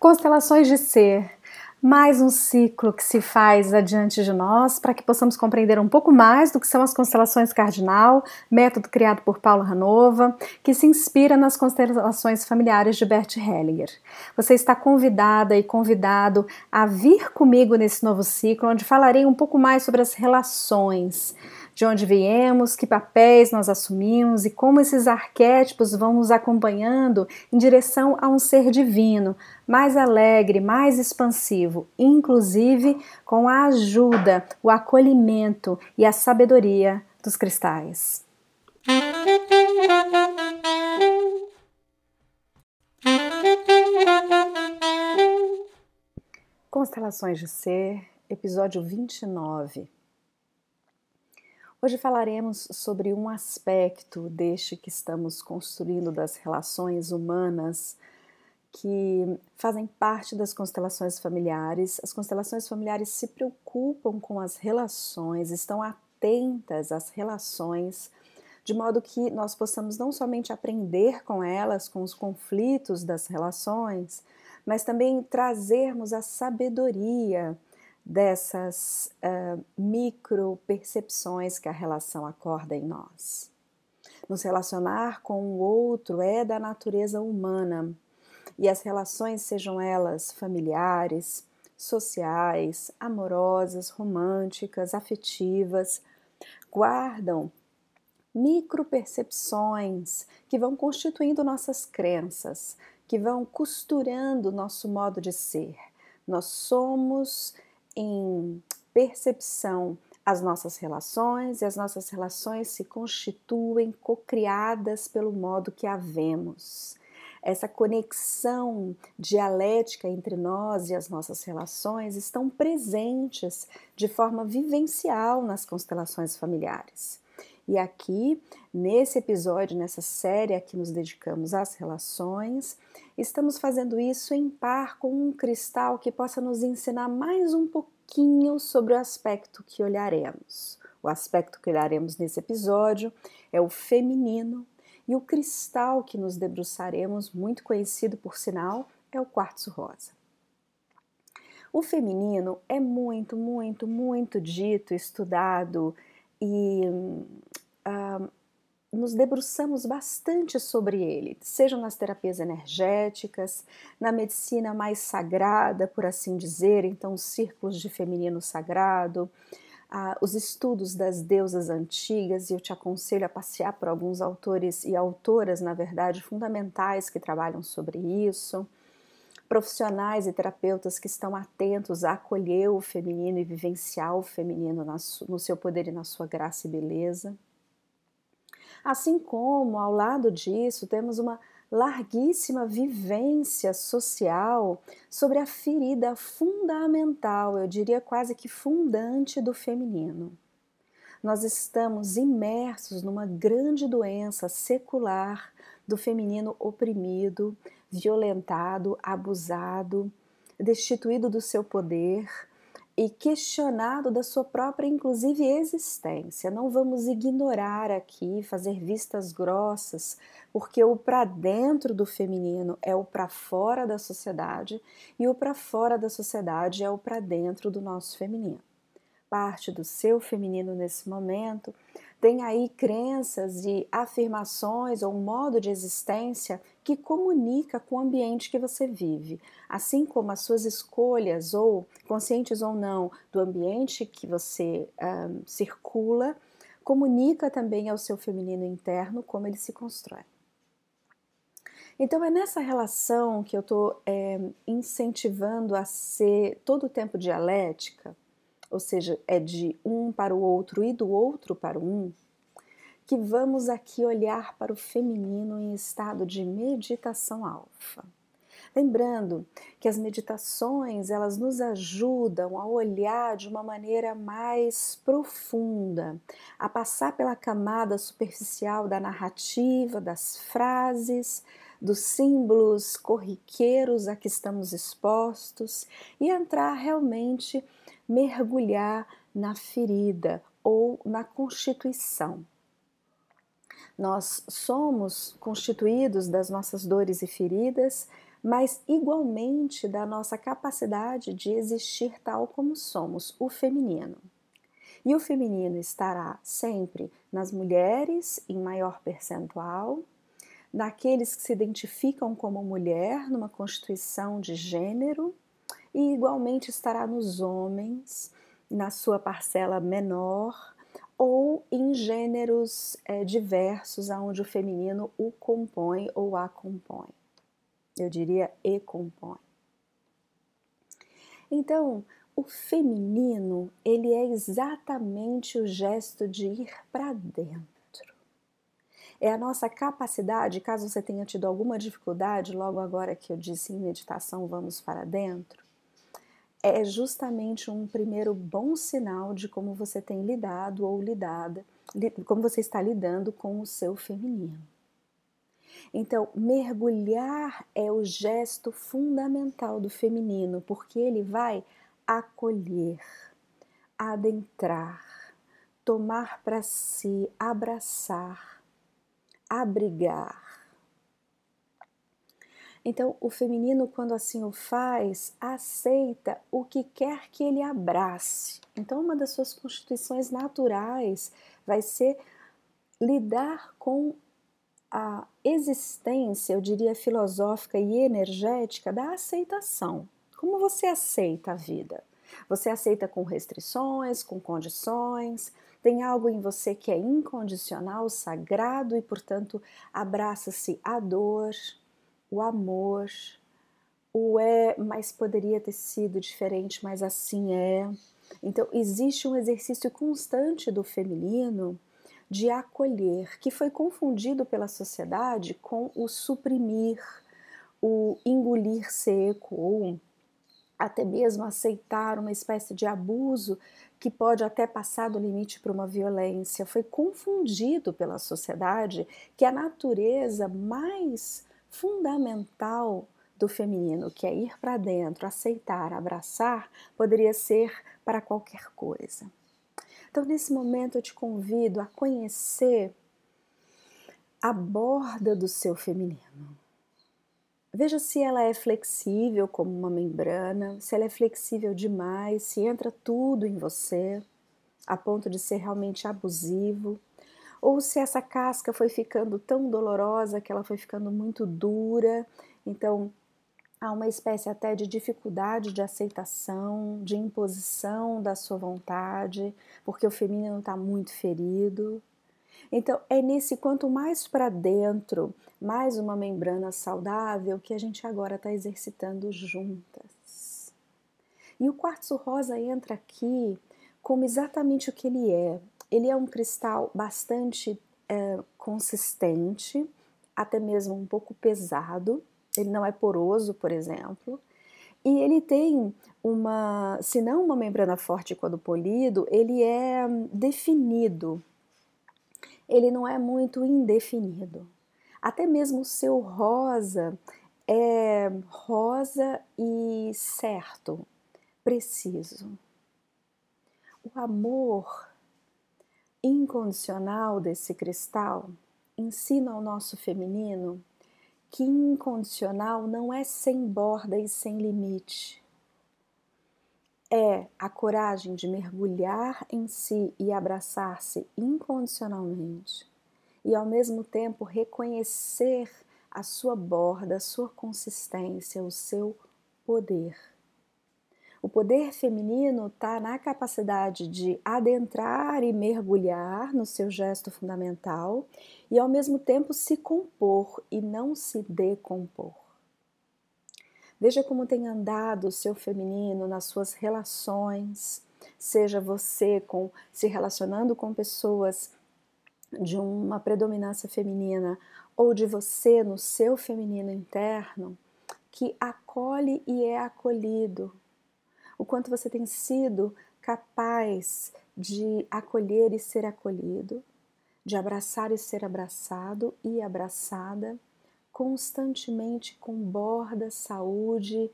Constelações de ser. Mais um ciclo que se faz adiante de nós para que possamos compreender um pouco mais do que são as constelações cardinal, método criado por Paulo Ranova, que se inspira nas constelações familiares de Bert Hellinger. Você está convidada e convidado a vir comigo nesse novo ciclo, onde falarei um pouco mais sobre as relações de onde viemos, que papéis nós assumimos e como esses arquétipos vão nos acompanhando em direção a um ser divino, mais alegre, mais expansivo, inclusive com a ajuda, o acolhimento e a sabedoria dos cristais. Constelações de Ser, episódio 29. Hoje falaremos sobre um aspecto deste que estamos construindo das relações humanas que fazem parte das constelações familiares. As constelações familiares se preocupam com as relações, estão atentas às relações, de modo que nós possamos não somente aprender com elas, com os conflitos das relações, mas também trazermos a sabedoria dessas uh, micro percepções que a relação acorda em nós. Nos relacionar com o outro é da natureza humana e as relações, sejam elas familiares, sociais, amorosas, românticas, afetivas, guardam micro percepções que vão constituindo nossas crenças, que vão costurando nosso modo de ser. Nós somos em percepção as nossas relações e as nossas relações se constituem cocriadas pelo modo que a vemos. Essa conexão dialética entre nós e as nossas relações estão presentes de forma vivencial nas constelações familiares. E aqui, nesse episódio, nessa série a que nos dedicamos às relações, estamos fazendo isso em par com um cristal que possa nos ensinar mais um pouquinho sobre o aspecto que olharemos. O aspecto que olharemos nesse episódio é o feminino e o cristal que nos debruçaremos, muito conhecido por sinal, é o quartzo rosa. O feminino é muito, muito, muito dito, estudado e uh, nos debruçamos bastante sobre ele, sejam nas terapias energéticas, na medicina mais sagrada, por assim dizer, então os círculos de feminino sagrado, uh, os estudos das deusas antigas, e eu te aconselho a passear por alguns autores e autoras, na verdade, fundamentais que trabalham sobre isso profissionais e terapeutas que estão atentos a acolher o feminino e vivenciar o feminino no seu poder e na sua graça e beleza. Assim como, ao lado disso, temos uma larguíssima vivência social sobre a ferida fundamental, eu diria quase que fundante do feminino. Nós estamos imersos numa grande doença secular do feminino oprimido, violentado, abusado, destituído do seu poder, e questionado da sua própria, inclusive, existência. Não vamos ignorar aqui, fazer vistas grossas, porque o para dentro do feminino é o para fora da sociedade e o para fora da sociedade é o para dentro do nosso feminino. Parte do seu feminino nesse momento tem aí crenças e afirmações ou um modo de existência que comunica com o ambiente que você vive, assim como as suas escolhas, ou conscientes ou não, do ambiente que você um, circula, comunica também ao seu feminino interno como ele se constrói. Então é nessa relação que eu estou é, incentivando a ser todo o tempo dialética, ou seja, é de um para o outro e do outro para um, que vamos aqui olhar para o feminino em estado de meditação alfa. Lembrando que as meditações, elas nos ajudam a olhar de uma maneira mais profunda, a passar pela camada superficial da narrativa, das frases, dos símbolos corriqueiros a que estamos expostos e entrar realmente mergulhar na ferida ou na constituição. Nós somos constituídos das nossas dores e feridas, mas igualmente da nossa capacidade de existir tal como somos, o feminino. E o feminino estará sempre nas mulheres em maior percentual, naqueles que se identificam como mulher numa constituição de gênero, e igualmente estará nos homens, na sua parcela menor, ou em gêneros é, diversos, onde o feminino o compõe ou a compõe. Eu diria e compõe. Então, o feminino, ele é exatamente o gesto de ir para dentro. É a nossa capacidade, caso você tenha tido alguma dificuldade, logo agora que eu disse em meditação, vamos para dentro, é justamente um primeiro bom sinal de como você tem lidado ou lidada, como você está lidando com o seu feminino. Então, mergulhar é o gesto fundamental do feminino, porque ele vai acolher, adentrar, tomar para si, abraçar, abrigar. Então, o feminino, quando assim o faz, aceita o que quer que ele abrace. Então, uma das suas constituições naturais vai ser lidar com a existência, eu diria filosófica e energética da aceitação. Como você aceita a vida? Você aceita com restrições, com condições? Tem algo em você que é incondicional, sagrado e, portanto, abraça-se a dor, o amor, o é, mas poderia ter sido diferente, mas assim é. Então, existe um exercício constante do feminino de acolher, que foi confundido pela sociedade com o suprimir, o engolir seco ou até mesmo aceitar uma espécie de abuso que pode até passar do limite para uma violência. Foi confundido pela sociedade que a natureza mais fundamental do feminino, que é ir para dentro, aceitar, abraçar, poderia ser para qualquer coisa. Então, nesse momento, eu te convido a conhecer a borda do seu feminino. Veja se ela é flexível como uma membrana, se ela é flexível demais, se entra tudo em você, a ponto de ser realmente abusivo, ou se essa casca foi ficando tão dolorosa que ela foi ficando muito dura, então há uma espécie até de dificuldade de aceitação, de imposição da sua vontade, porque o feminino está muito ferido. Então, é nesse quanto mais para dentro, mais uma membrana saudável que a gente agora está exercitando juntas. E o quartzo rosa entra aqui como exatamente o que ele é. Ele é um cristal bastante é, consistente, até mesmo um pouco pesado. Ele não é poroso, por exemplo. E ele tem uma, se não uma membrana forte quando polido, ele é definido ele não é muito indefinido. Até mesmo o seu rosa é rosa e certo, preciso. O amor incondicional desse cristal ensina ao nosso feminino que incondicional não é sem borda e sem limite é a coragem de mergulhar em si e abraçar-se incondicionalmente, e ao mesmo tempo reconhecer a sua borda, a sua consistência, o seu poder. O poder feminino está na capacidade de adentrar e mergulhar no seu gesto fundamental e ao mesmo tempo se compor e não se decompor. Veja como tem andado o seu feminino nas suas relações, seja você com se relacionando com pessoas de uma predominância feminina ou de você no seu feminino interno, que acolhe e é acolhido. O quanto você tem sido capaz de acolher e ser acolhido, de abraçar e ser abraçado e abraçada constantemente com borda, saúde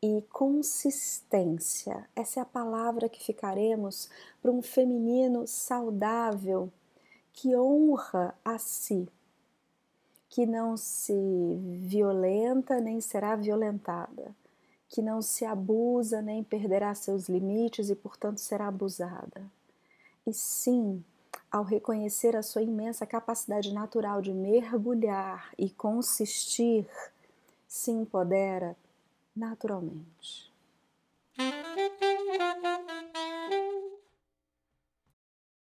e consistência. Essa é a palavra que ficaremos para um feminino saudável que honra a si, que não se violenta nem será violentada, que não se abusa nem perderá seus limites e, portanto, será abusada. E sim, ao reconhecer a sua imensa capacidade natural de mergulhar e consistir, se empodera naturalmente.